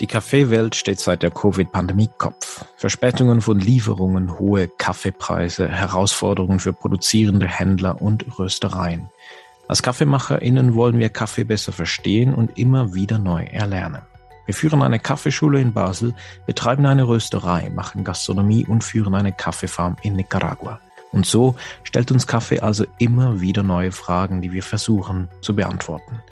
Die Kaffeewelt steht seit der Covid-Pandemie Kopf. Verspätungen von Lieferungen, hohe Kaffeepreise, Herausforderungen für produzierende Händler und Röstereien. Als KaffeemacherInnen wollen wir Kaffee besser verstehen und immer wieder neu erlernen. Wir führen eine Kaffeeschule in Basel, betreiben eine Rösterei, machen Gastronomie und führen eine Kaffeefarm in Nicaragua. Und so stellt uns Kaffee also immer wieder neue Fragen, die wir versuchen zu beantworten.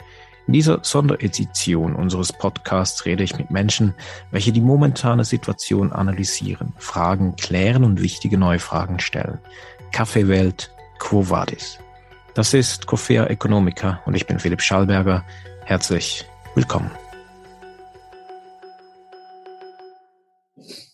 In dieser Sonderedition unseres Podcasts rede ich mit Menschen, welche die momentane Situation analysieren, Fragen klären und wichtige neue Fragen stellen. Kaffeewelt, Quo Vadis? Das ist Coffea Economica und ich bin Philipp Schallberger. Herzlich willkommen.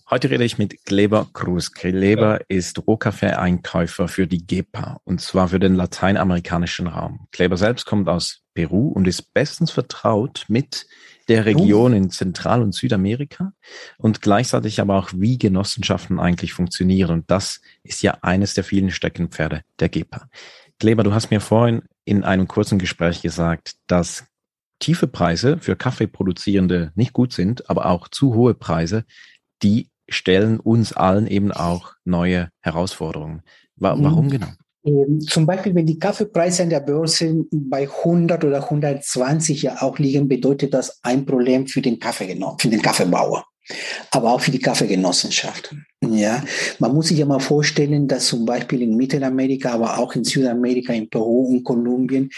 Heute rede ich mit Kleber Cruz. Kleber ist Rohkaffee-Einkäufer für die GEPA und zwar für den lateinamerikanischen Raum. Kleber selbst kommt aus Peru und ist bestens vertraut mit der Region in Zentral- und Südamerika und gleichzeitig aber auch, wie Genossenschaften eigentlich funktionieren. Und das ist ja eines der vielen Steckenpferde der GEPA. Kleber, du hast mir vorhin in einem kurzen Gespräch gesagt, dass tiefe Preise für Kaffeeproduzierende nicht gut sind, aber auch zu hohe Preise, die stellen uns allen eben auch neue Herausforderungen. Mhm. Warum genau? Ähm, zum Beispiel, wenn die Kaffeepreise an der Börse bei 100 oder 120 ja auch liegen, bedeutet das ein Problem für den Kaffee, für den Kaffeebauer, aber auch für die Kaffeegenossenschaft. Ja, man muss sich ja mal vorstellen, dass zum Beispiel in Mittelamerika, aber auch in Südamerika, in Peru und Kolumbien,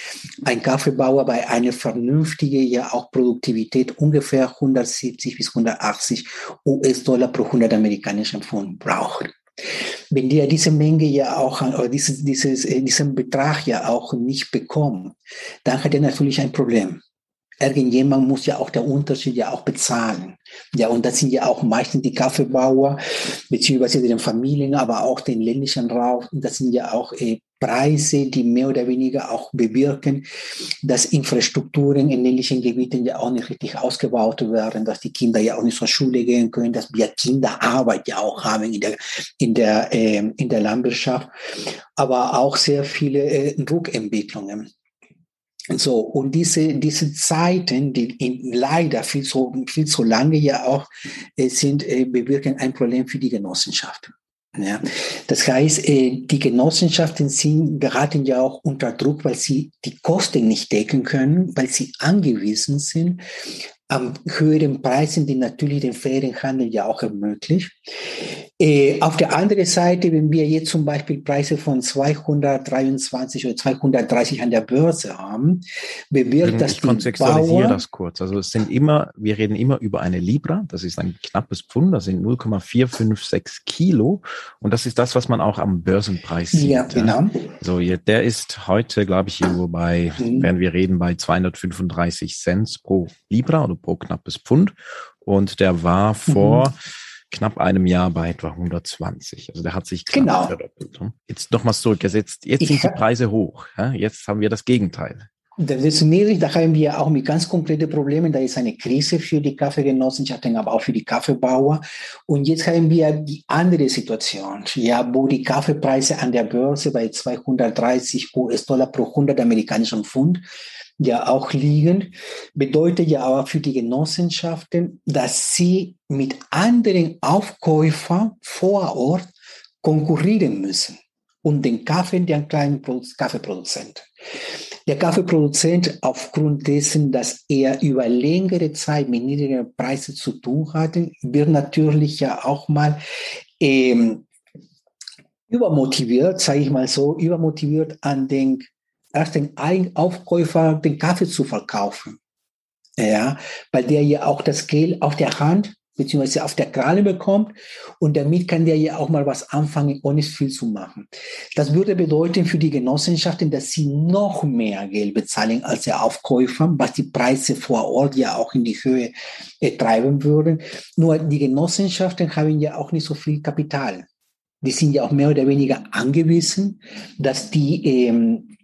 ein Kaffeebauer bei einer vernünftigen, ja auch Produktivität ungefähr 170 bis 180 US-Dollar pro 100 amerikanischen Pfund braucht. Wenn der diese Menge ja auch, oder dieses, dieses, diesen Betrag ja auch nicht bekommt, dann hat er natürlich ein Problem. Irgendjemand muss ja auch der Unterschied ja auch bezahlen. Ja, und das sind ja auch meistens die Kaffeebauer, beziehungsweise den Familien, aber auch den ländlichen Raum. Das sind ja auch äh, Preise, die mehr oder weniger auch bewirken, dass Infrastrukturen in ländlichen Gebieten ja auch nicht richtig ausgebaut werden, dass die Kinder ja auch nicht zur Schule gehen können, dass wir Kinderarbeit ja auch haben in der, in der, äh, in der Landwirtschaft, aber auch sehr viele äh, Druckentwicklungen. So, und diese, diese Zeiten, die in, leider viel zu, viel zu lange ja auch äh, sind, äh, bewirken ein Problem für die Genossenschaft. Ja, das heißt, äh, die Genossenschaften sind, geraten ja auch unter Druck, weil sie die Kosten nicht decken können, weil sie angewiesen sind am höheren Preisen, die natürlich den fairen Handel ja auch ermöglicht. Äh, auf der anderen Seite, wenn wir jetzt zum Beispiel Preise von 223 oder 230 an der Börse haben, bewirkt mhm, das Ich kontextualisiere Bauer, das kurz. Also es sind immer, wir reden immer über eine Libra, das ist ein knappes Pfund, das sind 0,456 Kilo und das ist das, was man auch am Börsenpreis sieht. Ja, genau. So, der ist heute, glaube ich, irgendwo bei, mhm. werden wir reden, bei 235 Cent pro Libra oder pro knappes Pfund und der war vor mhm knapp einem Jahr bei etwa 120. Also der hat sich genau. verdoppelt. Ne? Jetzt nochmals zurückgesetzt. Jetzt ich sind die Preise hoch. Jetzt haben wir das Gegenteil. Das ist niedrig, da haben wir auch mit ganz konkreten Problemen. Da ist eine Krise für die Kaffeegenossenschaften, aber auch für die Kaffeebauer. Und jetzt haben wir die andere Situation, ja, wo die Kaffeepreise an der Börse bei 230 US-Dollar pro 100 amerikanischen Pfund ja auch liegen, bedeutet ja aber für die Genossenschaften, dass sie mit anderen Aufkäufern vor Ort konkurrieren müssen und den Kaffee, den kleinen Kaffeeproduzent. Der Kaffeeproduzent, aufgrund dessen, dass er über längere Zeit mit niedrigen Preisen zu tun hatte, wird natürlich ja auch mal ähm, übermotiviert, sage ich mal so, übermotiviert an den erst den Aufkäufer den Kaffee zu verkaufen. Ja, weil der ja auch das Geld auf der Hand beziehungsweise auf der Kralle bekommt und damit kann der ja auch mal was anfangen, ohne viel zu machen. Das würde bedeuten für die Genossenschaften, dass sie noch mehr Geld bezahlen als der Aufkäufer, was die Preise vor Ort ja auch in die Höhe äh, treiben würden. Nur die Genossenschaften haben ja auch nicht so viel Kapital. Die sind ja auch mehr oder weniger angewiesen, dass die ähm,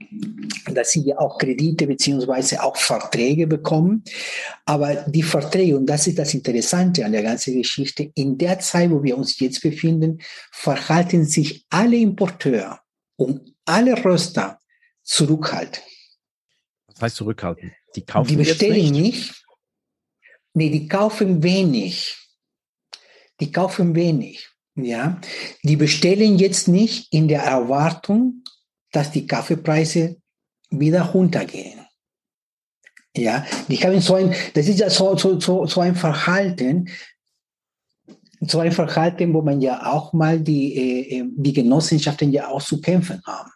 dass sie ja auch Kredite beziehungsweise auch Verträge bekommen. Aber die Verträge, und das ist das Interessante an der ganzen Geschichte, in der Zeit, wo wir uns jetzt befinden, verhalten sich alle Importeure und alle Röster zurückhaltend. Was heißt zurückhalten? Die kaufen Die bestellen nicht. nicht. Nee, die kaufen wenig. Die kaufen wenig. Ja, die bestellen jetzt nicht in der Erwartung, dass die Kaffeepreise wieder runtergehen. Ja, die haben so ein, das ist ja so, so, so, so ein Verhalten, so ein Verhalten, wo man ja auch mal die, äh, äh die Genossenschaften ja auch zu kämpfen haben.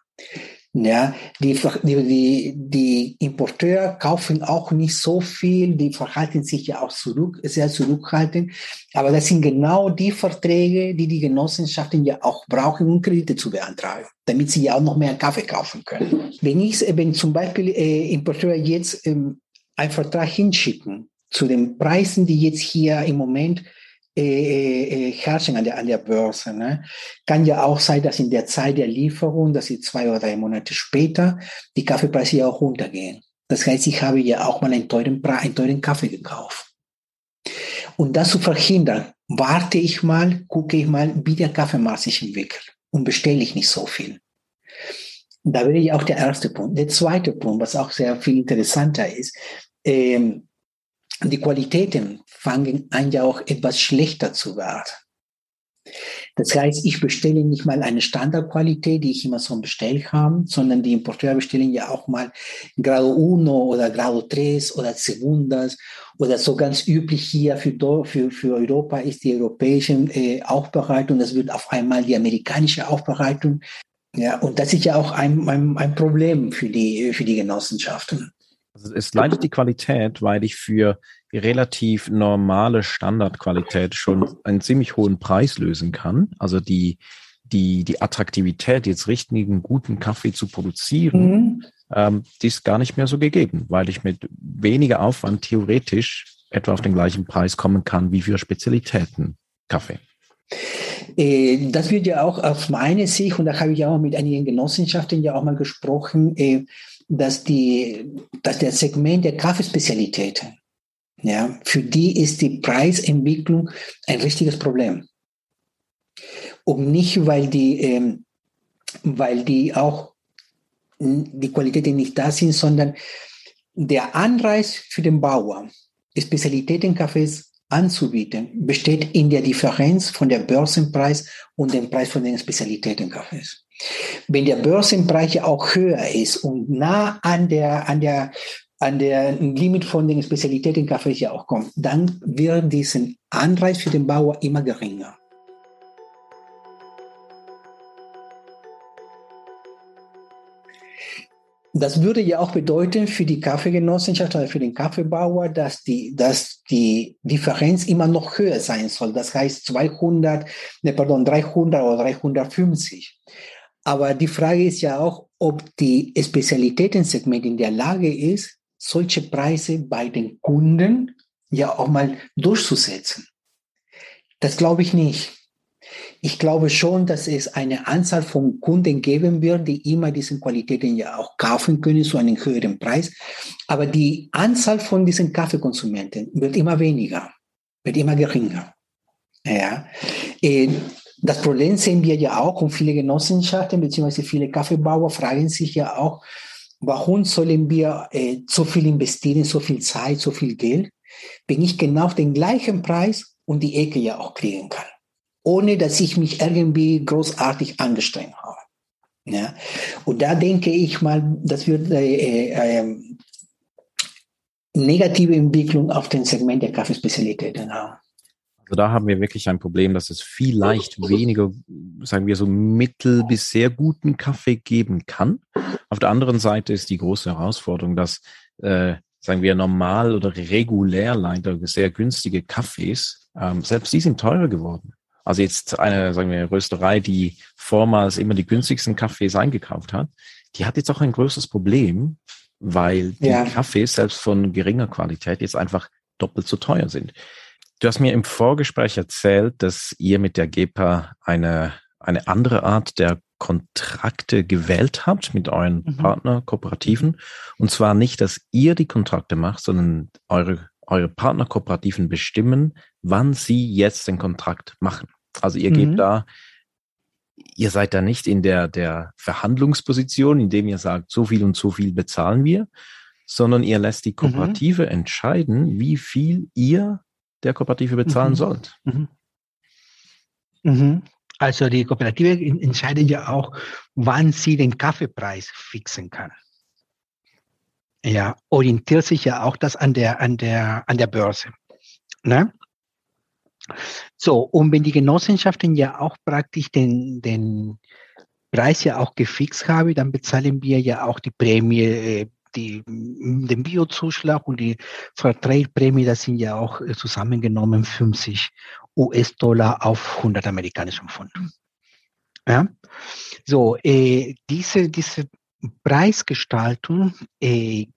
Ja, die, die, die Importeure kaufen auch nicht so viel, die verhalten sich ja auch zurück, sehr zurückhaltend. Aber das sind genau die Verträge, die die Genossenschaften ja auch brauchen, um Kredite zu beantragen, damit sie ja auch noch mehr Kaffee kaufen können. Wenn ich, wenn zum Beispiel äh, Importeure jetzt ähm, einen Vertrag hinschicken zu den Preisen, die jetzt hier im Moment äh, äh, herrschen an der, an der Börse. Ne? Kann ja auch sein, dass in der Zeit der Lieferung, dass sie zwei oder drei Monate später, die Kaffeepreise ja auch runtergehen. Das heißt, ich habe ja auch mal einen teuren, einen teuren Kaffee gekauft. Und das zu verhindern, warte ich mal, gucke ich mal, wie der Kaffeemarkt sich entwickelt und bestelle ich nicht so viel. Da wäre ja auch der erste Punkt. Der zweite Punkt, was auch sehr viel interessanter ist, ähm, die Qualitäten fangen an ja auch etwas schlechter zu werden. Das heißt, ich bestelle nicht mal eine Standardqualität, die ich immer so bestellt habe, sondern die Importeure bestellen ja auch mal Grado 1 oder Grado 3 oder Segundas oder so ganz üblich hier für, für, für Europa ist die europäische äh, Aufbereitung, das wird auf einmal die amerikanische Aufbereitung. Ja, und das ist ja auch ein, ein, ein Problem für die, für die Genossenschaften. Also es leidet die Qualität, weil ich für relativ normale Standardqualität schon einen ziemlich hohen Preis lösen kann. Also die, die, die Attraktivität, jetzt richtigen, guten Kaffee zu produzieren, mhm. ähm, die ist gar nicht mehr so gegeben, weil ich mit weniger Aufwand theoretisch etwa auf den gleichen Preis kommen kann wie für Spezialitäten Kaffee. Äh, das wird ja auch auf meine Sicht, und da habe ich auch mit einigen Genossenschaften ja auch mal gesprochen, äh, dass, die, dass der Segment der Kaffeespezialitäten, ja, für die ist die Preisentwicklung ein richtiges Problem. Und nicht, weil die, ähm, weil die auch die Qualitäten nicht da sind, sondern der Anreiz für den Bauer, Spezialitätenkaffees anzubieten, besteht in der Differenz von der Börsenpreis und dem Preis von den Spezialitätenkaffees. Wenn der Börsenpreis ja auch höher ist und nah an der, an der, an der Limit von den Spezialitäten Kaffee ja auch kommt, dann wird diesen Anreiz für den Bauer immer geringer. Das würde ja auch bedeuten für die Kaffeegenossenschaft oder für den Kaffeebauer, dass die, dass die Differenz immer noch höher sein soll. Das heißt 200, ne, pardon, 300 oder 350. Aber die Frage ist ja auch, ob die Spezialitätensegment in der Lage ist, solche Preise bei den Kunden ja auch mal durchzusetzen. Das glaube ich nicht. Ich glaube schon, dass es eine Anzahl von Kunden geben wird, die immer diese Qualitäten ja auch kaufen können zu einem höheren Preis. Aber die Anzahl von diesen Kaffeekonsumenten wird immer weniger, wird immer geringer. Ja. Das Problem sehen wir ja auch und viele Genossenschaften bzw. viele Kaffeebauer fragen sich ja auch, warum sollen wir äh, so viel investieren, so viel Zeit, so viel Geld, wenn ich genau den gleichen Preis und die Ecke ja auch kriegen kann, ohne dass ich mich irgendwie großartig angestrengt habe. Ja? Und da denke ich mal, das wird äh, äh, negative Entwicklung auf dem Segment der Kaffeespezialitäten haben. Also da haben wir wirklich ein Problem, dass es vielleicht weniger, sagen wir so, mittel bis sehr guten Kaffee geben kann. Auf der anderen Seite ist die große Herausforderung, dass, äh, sagen wir, normal oder regulär leider sehr günstige Kaffees, ähm, selbst die sind teurer geworden. Also jetzt eine, sagen wir, Rösterei, die vormals immer die günstigsten Kaffees eingekauft hat, die hat jetzt auch ein größeres Problem, weil die ja. Kaffees selbst von geringer Qualität jetzt einfach doppelt so teuer sind. Du hast mir im Vorgespräch erzählt, dass ihr mit der GEPA eine, eine andere Art der Kontrakte gewählt habt mit euren mhm. Partnerkooperativen. Und zwar nicht, dass ihr die Kontrakte macht, sondern eure, eure Partnerkooperativen bestimmen, wann sie jetzt den Kontrakt machen. Also ihr mhm. gebt da, ihr seid da nicht in der, der Verhandlungsposition, indem ihr sagt, so viel und so viel bezahlen wir, sondern ihr lässt die mhm. Kooperative mhm. entscheiden, wie viel ihr der Kooperative bezahlen mhm. sollt. Mhm. mhm. Also die Kooperative entscheidet ja auch, wann sie den Kaffeepreis fixen kann. Ja, orientiert sich ja auch das an der, an der, an der Börse. Ne? So, und wenn die Genossenschaften ja auch praktisch den, den Preis ja auch gefixt haben, dann bezahlen wir ja auch die Prämie, äh, die, den Biozuschlag und die Verträgprämie, das sind ja auch äh, zusammengenommen 50 US-Dollar auf 100 amerikanischen Pfund. Ja? So, äh, diese, diese Preisgestaltung äh,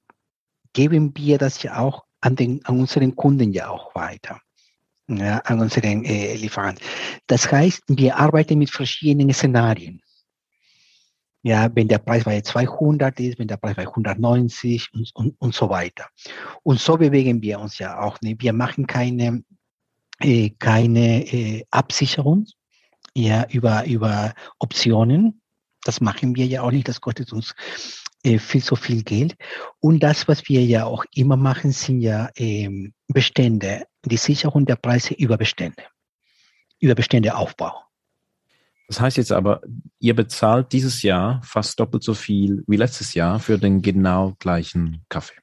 geben wir das ja auch an, den, an unseren Kunden ja auch weiter ja, an unseren äh, Lieferanten. Das heißt, wir arbeiten mit verschiedenen Szenarien. Ja, wenn der Preis bei 200 ist, wenn der Preis bei 190 und, und, und so weiter. Und so bewegen wir uns ja auch. Ne? Wir machen keine, äh, keine äh, Absicherung ja, über, über Optionen. Das machen wir ja auch nicht. Das kostet uns äh, viel so viel Geld. Und das, was wir ja auch immer machen, sind ja ähm, Bestände, die Sicherung der Preise über Bestände, über Beständeaufbau. Das heißt jetzt aber, ihr bezahlt dieses Jahr fast doppelt so viel wie letztes Jahr für den genau gleichen Kaffee.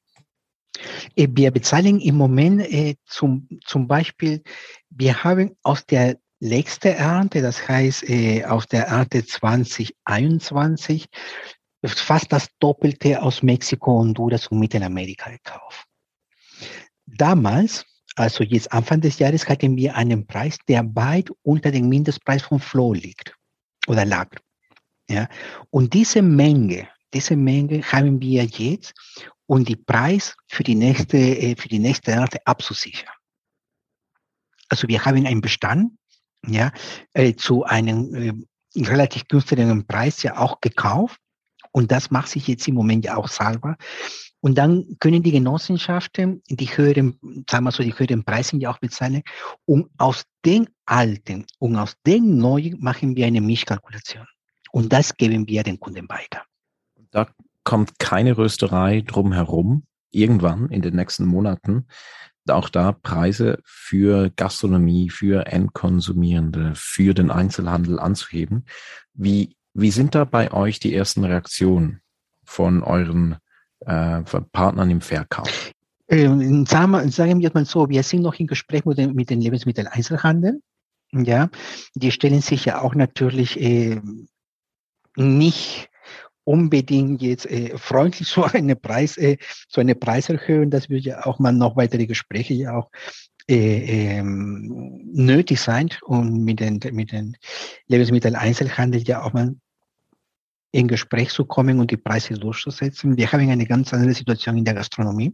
Äh, wir bezahlen im Moment äh, zum, zum Beispiel, wir haben aus der letzten Ernte, das heißt äh, aus der Ernte 2021, fast das Doppelte aus Mexiko, Honduras und Mittelamerika gekauft. Damals, also jetzt Anfang des Jahres, hatten wir einen Preis, der weit unter dem Mindestpreis von Flow liegt oder lag. Ja? Und diese Menge, diese Menge haben wir jetzt, um die Preis für die nächste, äh, für die nächste Ernte abzusichern. Also wir haben einen Bestand, ja, äh, zu einem äh, relativ günstigen Preis ja auch gekauft und das macht sich jetzt im Moment ja auch selber. Und dann können die Genossenschaften die höheren, sagen wir so, die höheren Preise ja auch bezahlen. Und aus den alten und aus den neuen machen wir eine Mischkalkulation. Und das geben wir den Kunden weiter. Da kommt keine Rösterei drum herum, irgendwann in den nächsten Monaten, auch da Preise für Gastronomie, für Endkonsumierende, für den Einzelhandel anzuheben. Wie wie sind da bei euch die ersten Reaktionen von euren äh, Partnern im Verkauf? Ähm, sagen, wir, sagen wir mal so, wir sind noch im Gespräch mit den, mit den Lebensmitteleinzelhandel. Ja, die stellen sich ja auch natürlich äh, nicht unbedingt jetzt äh, freundlich so eine Preis, äh, so eine Preiserhöhung. Das würde ja auch mal noch weitere Gespräche ja auch äh, ähm, nötig sein, um mit den, mit den Lebensmitteleinzelhandel ja auch mal in Gespräch zu kommen und die Preise durchzusetzen. Wir haben eine ganz andere Situation in der Gastronomie.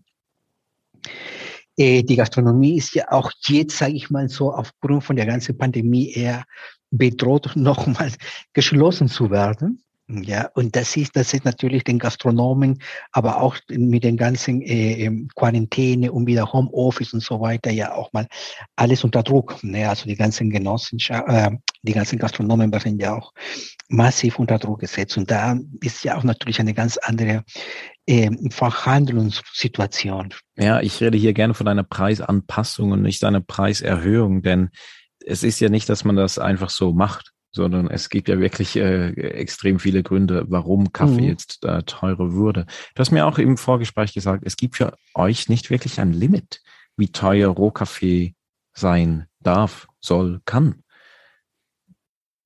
Äh, die Gastronomie ist ja auch jetzt, sage ich mal so, aufgrund von der ganzen Pandemie eher bedroht, nochmal geschlossen zu werden. Ja, und das ist, das ist natürlich den Gastronomen, aber auch mit den ganzen äh, ähm, Quarantäne und wieder Homeoffice und so weiter ja auch mal alles unter Druck. Ne? Also die ganzen Genossen, äh, die ganzen Gastronomen werden ja auch massiv unter Druck gesetzt. Und da ist ja auch natürlich eine ganz andere äh, Verhandlungssituation. Ja, ich rede hier gerne von einer Preisanpassung und nicht einer Preiserhöhung, denn es ist ja nicht, dass man das einfach so macht sondern es gibt ja wirklich äh, extrem viele Gründe, warum Kaffee mhm. jetzt äh, teurer wurde. Du hast mir auch im Vorgespräch gesagt, es gibt für euch nicht wirklich ein Limit, wie teuer Rohkaffee sein darf, soll, kann.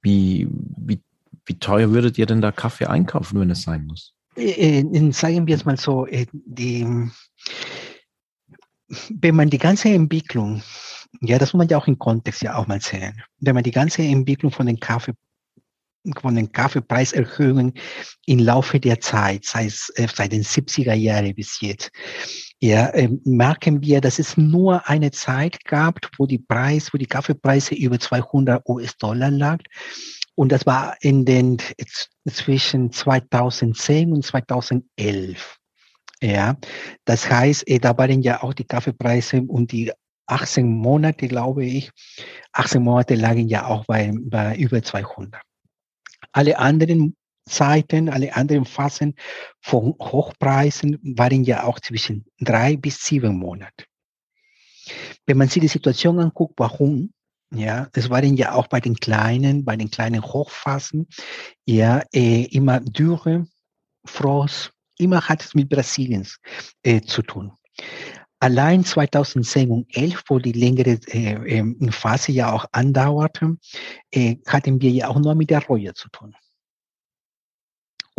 Wie, wie, wie teuer würdet ihr denn da Kaffee einkaufen, wenn es sein muss? Äh, äh sagen wir es mal so, äh, die, wenn man die ganze Entwicklung ja, das muss man ja auch im Kontext ja auch mal sehen. Wenn man die ganze Entwicklung von den Kaffee von den Kaffeepreiserhöhungen im Laufe der Zeit, sei es äh, seit den 70er Jahren bis jetzt, ja, äh, merken wir, dass es nur eine Zeit gab, wo die Preis, wo die Kaffeepreise über 200 US-Dollar lag. Und das war in den zwischen 2010 und 2011. Ja, das heißt, äh, da waren ja auch die Kaffeepreise und die 18 Monate, glaube ich. 18 Monate lagen ja auch bei, bei über 200. Alle anderen Zeiten, alle anderen Phasen von Hochpreisen waren ja auch zwischen drei bis sieben Monate. Wenn man sich die Situation anguckt, warum, ja, es waren ja auch bei den kleinen, bei den kleinen Hochphasen, ja, äh, immer Dürre, Frost, immer hat es mit Brasiliens äh, zu tun. Allein 2010 und 11, wo die längere äh, ähm, Phase ja auch andauerte, äh, hatten wir ja auch nur mit der Reue zu tun.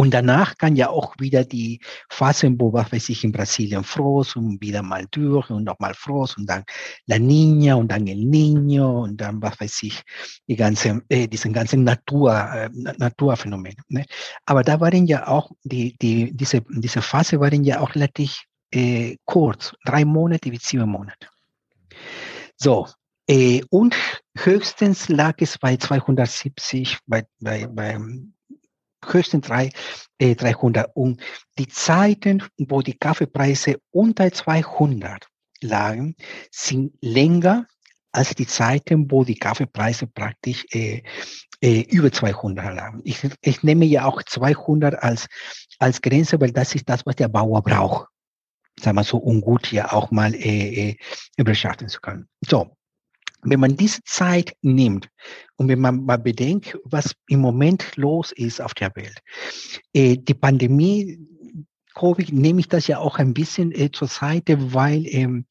Und danach kann ja auch wieder die Phase, wo, was weiß ich, in Brasilien Frost und wieder mal Dürre und nochmal Frost und dann La Niña und dann El Niño und dann, was weiß ich, die ganze, äh, diesen ganzen Natur, äh, Naturphänomen. Ne? Aber da waren ja auch, die, die, diese, diese Phase waren ja auch relativ äh, kurz, drei Monate bis sieben Monate. So, äh, und höchstens lag es bei 270, bei, bei, bei höchstens drei, äh, 300. Und die Zeiten, wo die Kaffeepreise unter 200 lagen, sind länger als die Zeiten, wo die Kaffeepreise praktisch äh, äh, über 200 lagen. Ich, ich nehme ja auch 200 als, als Grenze, weil das ist das, was der Bauer braucht. Sagen wir so, um gut ja auch mal äh, äh, beschaffen zu können. So, wenn man diese Zeit nimmt und wenn man mal bedenkt, was im Moment los ist auf der Welt, äh, die Pandemie, Covid, nehme ich das ja auch ein bisschen äh, zur Seite, weil ähm,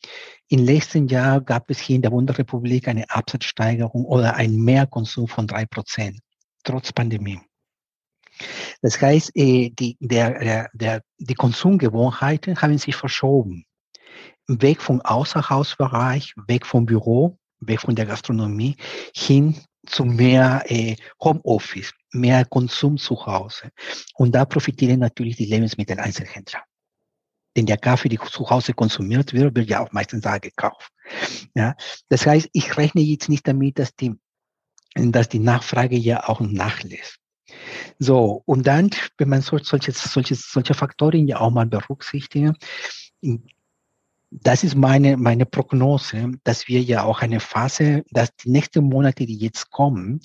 im letzten Jahr gab es hier in der Bundesrepublik eine Absatzsteigerung oder ein Mehrkonsum von drei Prozent, trotz Pandemie. Das heißt, äh, die, der, der, die Konsumgewohnheiten haben sich verschoben. Weg vom Außerhausbereich, weg vom Büro, weg von der Gastronomie hin zu mehr äh, Homeoffice, mehr Konsum zu Hause. Und da profitieren natürlich die Lebensmitteleinzelhändler. Denn der Kaffee, der zu Hause konsumiert wird, wird ja auch meistens da gekauft. Ja? Das heißt, ich rechne jetzt nicht damit, dass die, dass die Nachfrage ja auch nachlässt. So, und dann, wenn man solche, solche, solche Faktoren ja auch mal berücksichtigt, das ist meine, meine Prognose, dass wir ja auch eine Phase, dass die nächsten Monate, die jetzt kommen,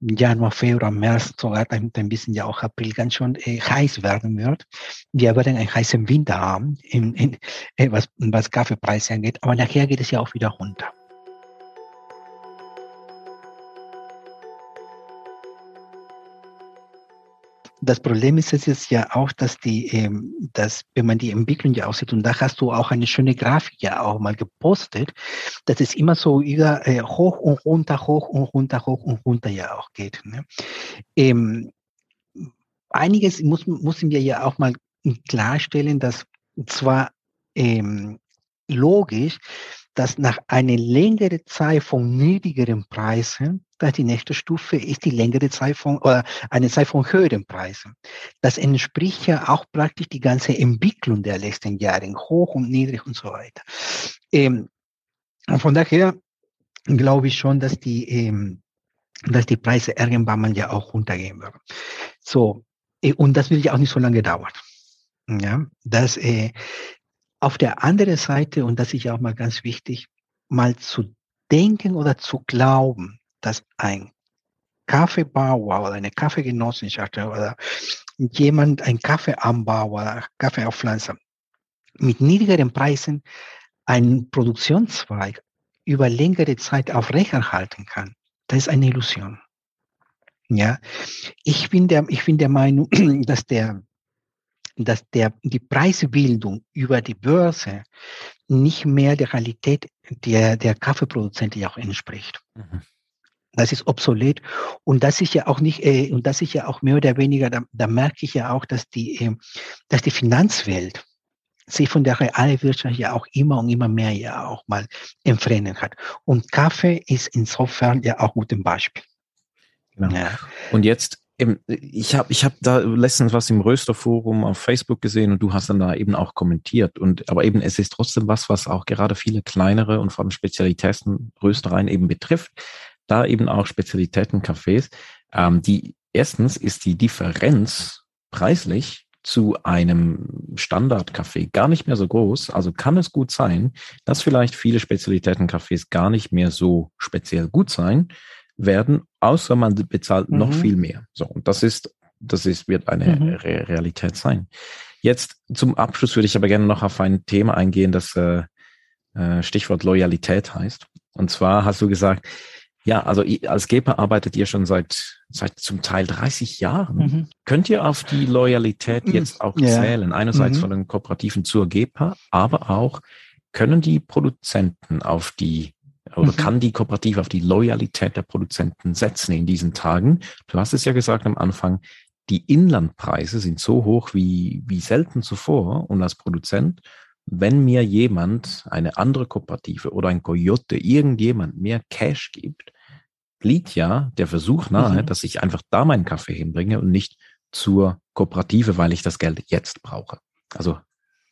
Januar, Februar, März, sogar ein, ein bisschen ja auch April ganz schon äh, heiß werden wird. Wir werden einen heißen Winter haben, in, in, äh, was, was Kaffeepreise angeht, aber nachher geht es ja auch wieder runter. Das Problem ist es jetzt ja auch, dass die, ähm, dass wenn man die Entwicklung ja aussieht, und da hast du auch eine schöne Grafik ja auch mal gepostet, dass es immer so über äh, hoch und runter, hoch und runter, hoch und runter ja auch geht. Ne? Ähm, einiges muss, müssen wir ja auch mal klarstellen, dass zwar ähm, logisch, dass nach einer längeren Zeit von niedrigeren Preisen, dass die nächste Stufe ist die längere Zeit von, oder eine Zeit von höheren Preisen. Das entspricht ja auch praktisch die ganze Entwicklung der letzten Jahre, hoch und niedrig und so weiter. Ähm, von daher glaube ich schon, dass die, ähm, dass die Preise irgendwann mal ja auch runtergehen werden. So, äh, und das will ja auch nicht so lange dauern. Ja, das, äh, auf der anderen Seite, und das ist ja auch mal ganz wichtig, mal zu denken oder zu glauben, dass ein Kaffeebauer oder eine Kaffeegenossenschaft oder jemand, ein Kaffeeanbauer Kaffeeaufpflanzer mit niedrigeren Preisen einen Produktionszweig über längere Zeit aufrechterhalten kann, das ist eine Illusion. Ja, ich bin der, ich bin der Meinung, dass der dass der, die Preisbildung über die Börse nicht mehr der Realität der, der Kaffeeproduzenten auch entspricht. Mhm. Das ist obsolet und das ist ja auch nicht äh, und das ist ja auch mehr oder weniger. Da, da merke ich ja auch, dass die, äh, dass die Finanzwelt sich von der Realwirtschaft ja auch immer und immer mehr ja auch mal entfernen hat. Und Kaffee ist insofern ja auch gut ein Beispiel. Genau. Ja. Und jetzt Ich habe ich hab da letztens was im Rösterforum auf Facebook gesehen und du hast dann da eben auch kommentiert. Und aber eben, es ist trotzdem was, was auch gerade viele kleinere und vor allem Spezialitäten Röstereien eben betrifft. Da eben auch Spezialitätencafés. Ähm, die erstens ist die Differenz preislich zu einem Standardcafé gar nicht mehr so groß. Also kann es gut sein, dass vielleicht viele Spezialitätencafés gar nicht mehr so speziell gut sein werden, außer man bezahlt mhm. noch viel mehr. So, und das ist das ist, wird eine mhm. Re Realität sein. Jetzt zum Abschluss würde ich aber gerne noch auf ein Thema eingehen, das äh, äh, Stichwort Loyalität heißt. Und zwar hast du gesagt, ja, also als GEPA arbeitet ihr schon seit, seit zum Teil 30 Jahren. Mhm. Könnt ihr auf die Loyalität mhm. jetzt auch ja. zählen? Einerseits mhm. von den Kooperativen zur GEPA, aber auch können die Produzenten auf die oder mhm. kann die Kooperative auf die Loyalität der Produzenten setzen in diesen Tagen? Du hast es ja gesagt am Anfang, die Inlandpreise sind so hoch wie, wie selten zuvor. Und als Produzent, wenn mir jemand, eine andere Kooperative oder ein Coyote, irgendjemand mehr Cash gibt, liegt ja der Versuch nahe, mhm. dass ich einfach da meinen Kaffee hinbringe und nicht zur Kooperative, weil ich das Geld jetzt brauche. Also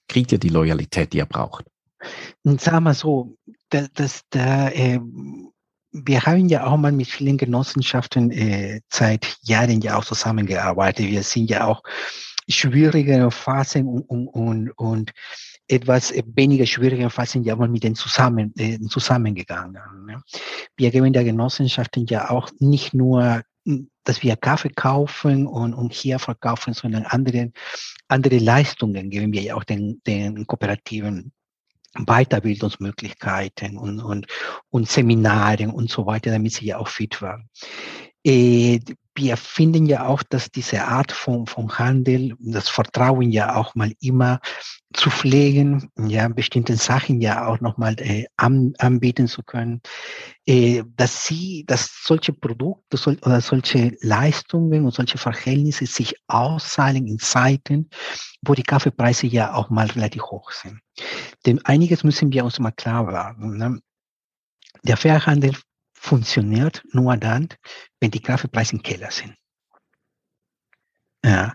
kriegt ihr die Loyalität, die ihr braucht. Sag mal so, das, das, da, äh, wir haben ja auch mal mit vielen Genossenschaften äh, seit Jahren ja auch zusammengearbeitet. Wir sind ja auch schwierige Phasen und, und, und, und etwas weniger schwierige Phasen ja mal mit denen zusammen, äh, zusammengegangen. Ne? Wir geben der Genossenschaften ja auch nicht nur dass wir Kaffee kaufen und, und hier verkaufen, sondern andere, andere Leistungen geben wir ja auch den, den Kooperativen Weiterbildungsmöglichkeiten und, und, und Seminare und so weiter, damit sie ja auch fit waren. Äh, wir finden ja auch, dass diese Art von, von Handel, das Vertrauen ja auch mal immer zu pflegen, ja, bestimmte Sachen ja auch nochmal äh, an, anbieten zu können, äh, dass sie, dass solche Produkte soll, oder solche Leistungen und solche Verhältnisse sich auszahlen in Zeiten, wo die Kaffeepreise ja auch mal relativ hoch sind. Denn einiges müssen wir uns mal klar werden. Ne? Der Fairhandel funktioniert nur dann, wenn die Kaffeepreise im Keller sind. Ja.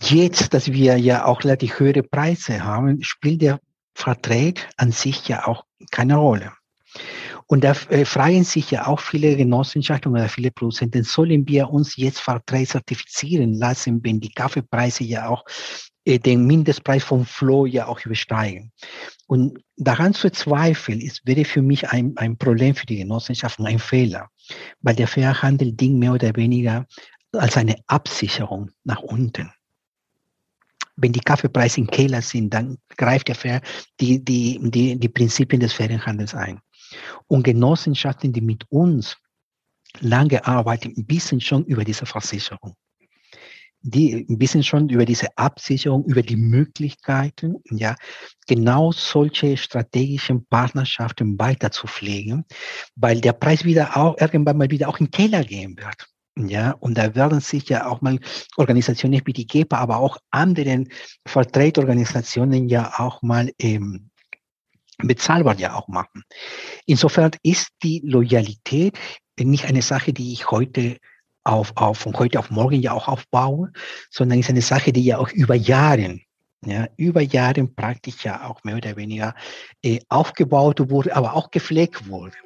Jetzt, dass wir ja auch relativ höhere Preise haben, spielt der Vertrag an sich ja auch keine Rolle. Und da äh, fragen sich ja auch viele Genossenschaften oder viele Produzenten, sollen wir uns jetzt Verträge zertifizieren lassen, wenn die Kaffeepreise ja auch den Mindestpreis vom Flow ja auch übersteigen. Und daran zu zweifeln, ist, wäre für mich ein, ein Problem für die Genossenschaften, ein Fehler, weil der Fairhandel dient mehr oder weniger als eine Absicherung nach unten. Wenn die Kaffeepreise im Keller sind, dann greift der Fair, die, die, die, die Prinzipien des Fairen ein. Und Genossenschaften, die mit uns lange arbeiten, wissen schon über diese Versicherung die ein bisschen schon über diese Absicherung, über die Möglichkeiten, ja, genau solche strategischen Partnerschaften weiter zu pflegen, weil der Preis wieder auch irgendwann mal wieder auch in den Keller gehen wird. Ja, und da werden sich ja auch mal Organisationen wie die GEPA, aber auch anderen Vertreterorganisationen ja auch mal ähm, bezahlbar ja auch machen. Insofern ist die Loyalität nicht eine Sache, die ich heute auf, auf von heute auf morgen ja auch aufbauen, sondern ist eine Sache, die ja auch über Jahre, ja, über Jahre praktisch ja auch mehr oder weniger äh, aufgebaut wurde, aber auch gepflegt wurde.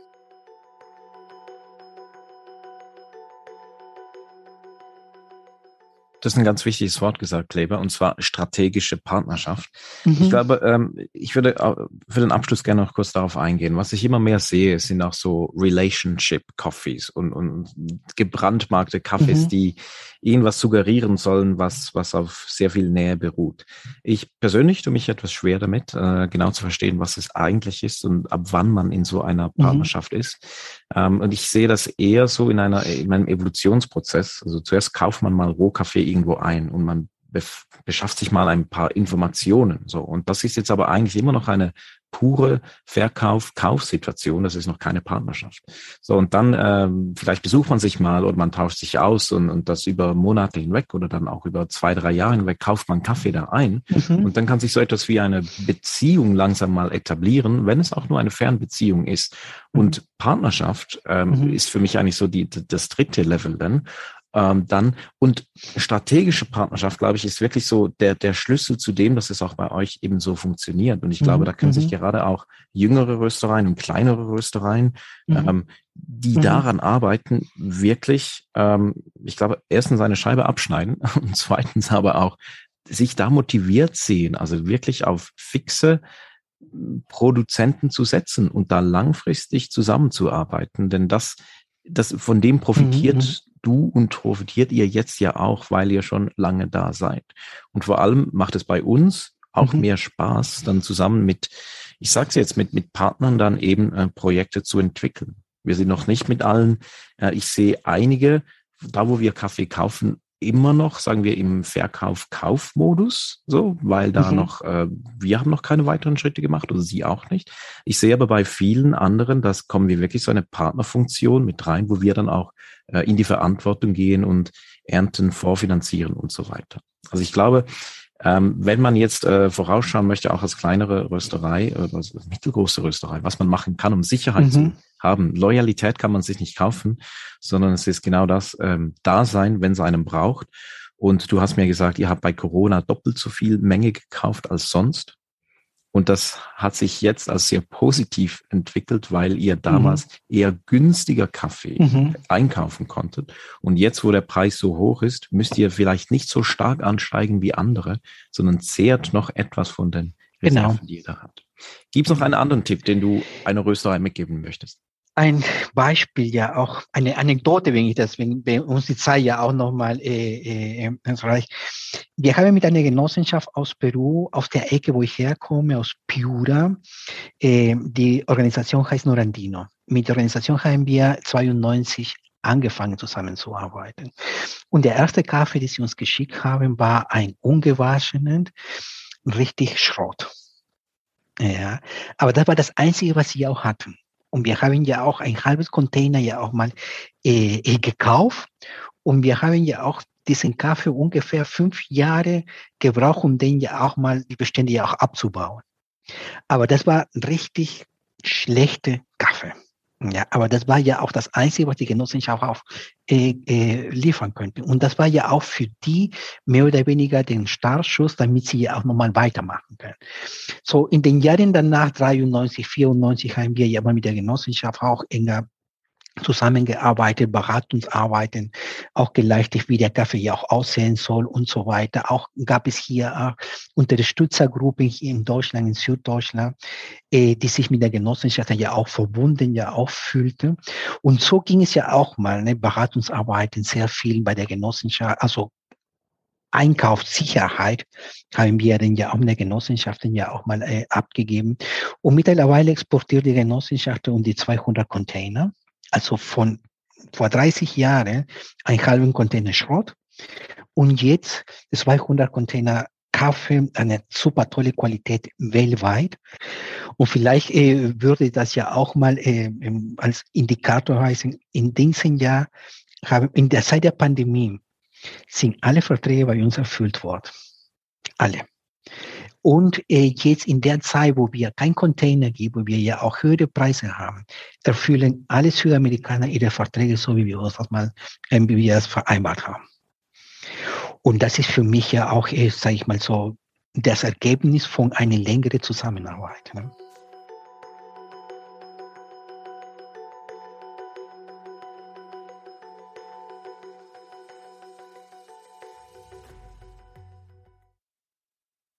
Das ist ein ganz wichtiges Wort gesagt, Kleber, und zwar strategische Partnerschaft. Mhm. Ich glaube, ähm, ich würde für den Abschluss gerne noch kurz darauf eingehen. Was ich immer mehr sehe, sind auch so Relationship Coffees und, und gebrandmarkte Kaffees, mhm. die irgendwas suggerieren sollen, was, was auf sehr viel Nähe beruht. Ich persönlich tue mich etwas schwer damit, äh, genau zu verstehen, was es eigentlich ist und ab wann man in so einer mhm. Partnerschaft mhm. ist. Ähm, und ich sehe das eher so in einer, in einem Evolutionsprozess. Also zuerst kauft man mal Rohkaffee irgendwo ein und man beschafft sich mal ein paar Informationen. So. Und das ist jetzt aber eigentlich immer noch eine pure Verkauf-Kaufsituation. Das ist noch keine Partnerschaft. So, und dann ähm, vielleicht besucht man sich mal oder man tauscht sich aus und, und das über Monate hinweg oder dann auch über zwei, drei Jahre hinweg kauft man Kaffee da ein. Mhm. Und dann kann sich so etwas wie eine Beziehung langsam mal etablieren, wenn es auch nur eine Fernbeziehung ist. Und mhm. Partnerschaft ähm, mhm. ist für mich eigentlich so die, das dritte Level dann ähm, dann. Und strategische Partnerschaft, glaube ich, ist wirklich so der, der Schlüssel zu dem, dass es auch bei euch eben so funktioniert. Und ich glaube, mhm. da können sich mhm. gerade auch jüngere Röstereien und kleinere Röstereien, mhm. ähm, die mhm. daran arbeiten, wirklich, ähm, ich glaube, erstens eine Scheibe abschneiden und zweitens aber auch sich da motiviert sehen, also wirklich auf fixe Produzenten zu setzen und da langfristig zusammenzuarbeiten, denn das, das von dem profitiert mhm du und profitiert ihr jetzt ja auch, weil ihr schon lange da seid. Und vor allem macht es bei uns auch mhm. mehr Spaß, dann zusammen mit, ich sage es jetzt, mit, mit Partnern dann eben äh, Projekte zu entwickeln. Wir sind noch nicht mit allen. Äh, ich sehe einige, da wo wir Kaffee kaufen, immer noch, sagen wir, im Verkauf-Kauf-Modus, so, weil da mhm. noch, äh, wir haben noch keine weiteren Schritte gemacht oder sie auch nicht. Ich sehe aber bei vielen anderen, das kommen wir wirklich so eine Partnerfunktion mit rein, wo wir dann auch äh, in die Verantwortung gehen und Ernten vorfinanzieren und so weiter. Also ich glaube, ähm, wenn man jetzt äh, vorausschauen möchte, auch als kleinere Rösterei, äh, also mittelgroße Rösterei, was man machen kann, um Sicherheit mhm. zu haben. Loyalität kann man sich nicht kaufen, sondern es ist genau das ähm, Dasein, wenn es einem braucht. Und du hast mir gesagt, ihr habt bei Corona doppelt so viel Menge gekauft als sonst. Und das hat sich jetzt als sehr positiv entwickelt, weil ihr damals mhm. eher günstiger Kaffee mhm. einkaufen konntet. Und jetzt, wo der Preis so hoch ist, müsst ihr vielleicht nicht so stark ansteigen wie andere, sondern zehrt noch etwas von den Reserven, genau. die ihr da habt. Gibt es noch einen anderen Tipp, den du einer Rösterei mitgeben möchtest? Ein Beispiel ja auch, eine Anekdote, wenn ich das, wenn, wenn uns die Zeit ja auch nochmal äh, äh, reicht. Wir haben mit einer Genossenschaft aus Peru, aus der Ecke, wo ich herkomme, aus Piura, äh, die Organisation heißt Norandino. Mit der Organisation haben wir 92 angefangen zusammenzuarbeiten. Und der erste Kaffee, den sie uns geschickt haben, war ein ungewaschenen, richtig Schrott. Ja, aber das war das Einzige, was sie auch hatten. Und wir haben ja auch ein halbes Container ja auch mal äh, äh, gekauft. Und wir haben ja auch diesen Kaffee ungefähr fünf Jahre gebraucht, um den ja auch mal die Bestände ja auch abzubauen. Aber das war richtig schlechte Kaffee. Ja, aber das war ja auch das Einzige, was die Genossenschaft auch äh, äh, liefern könnte. Und das war ja auch für die mehr oder weniger den Startschuss, damit sie ja auch nochmal weitermachen können. So in den Jahren danach, 93, 94, haben wir ja mal mit der Genossenschaft auch enger zusammengearbeitet, Beratungsarbeiten, auch geleistet, wie der Kaffee ja auch aussehen soll und so weiter. Auch gab es hier auch Unterstützergruppen hier in Deutschland, in Süddeutschland, äh, die sich mit der Genossenschaft ja auch verbunden, ja auch fühlte. Und so ging es ja auch mal, ne, Beratungsarbeiten sehr viel bei der Genossenschaft, also Einkaufssicherheit haben wir den ja auch in der Genossenschaft ja auch mal äh, abgegeben. Und mittlerweile exportiert die Genossenschaft um die 200 Container also von vor 30 Jahren ein halben Container Schrott und jetzt 200 Container Kaffee, eine super tolle Qualität weltweit. Und vielleicht äh, würde das ja auch mal äh, als Indikator heißen, in diesem Jahr haben, in der Zeit der Pandemie sind alle Verträge bei uns erfüllt worden. Alle. Und äh, jetzt in der Zeit, wo wir kein Container gibt, wo wir ja auch höhere Preise haben, erfüllen alle Südamerikaner ihre Verträge so, wie wir das mal, äh, wie wir es vereinbart haben. Und das ist für mich ja auch, äh, sage ich mal so, das Ergebnis von einer längeren Zusammenarbeit. Ne?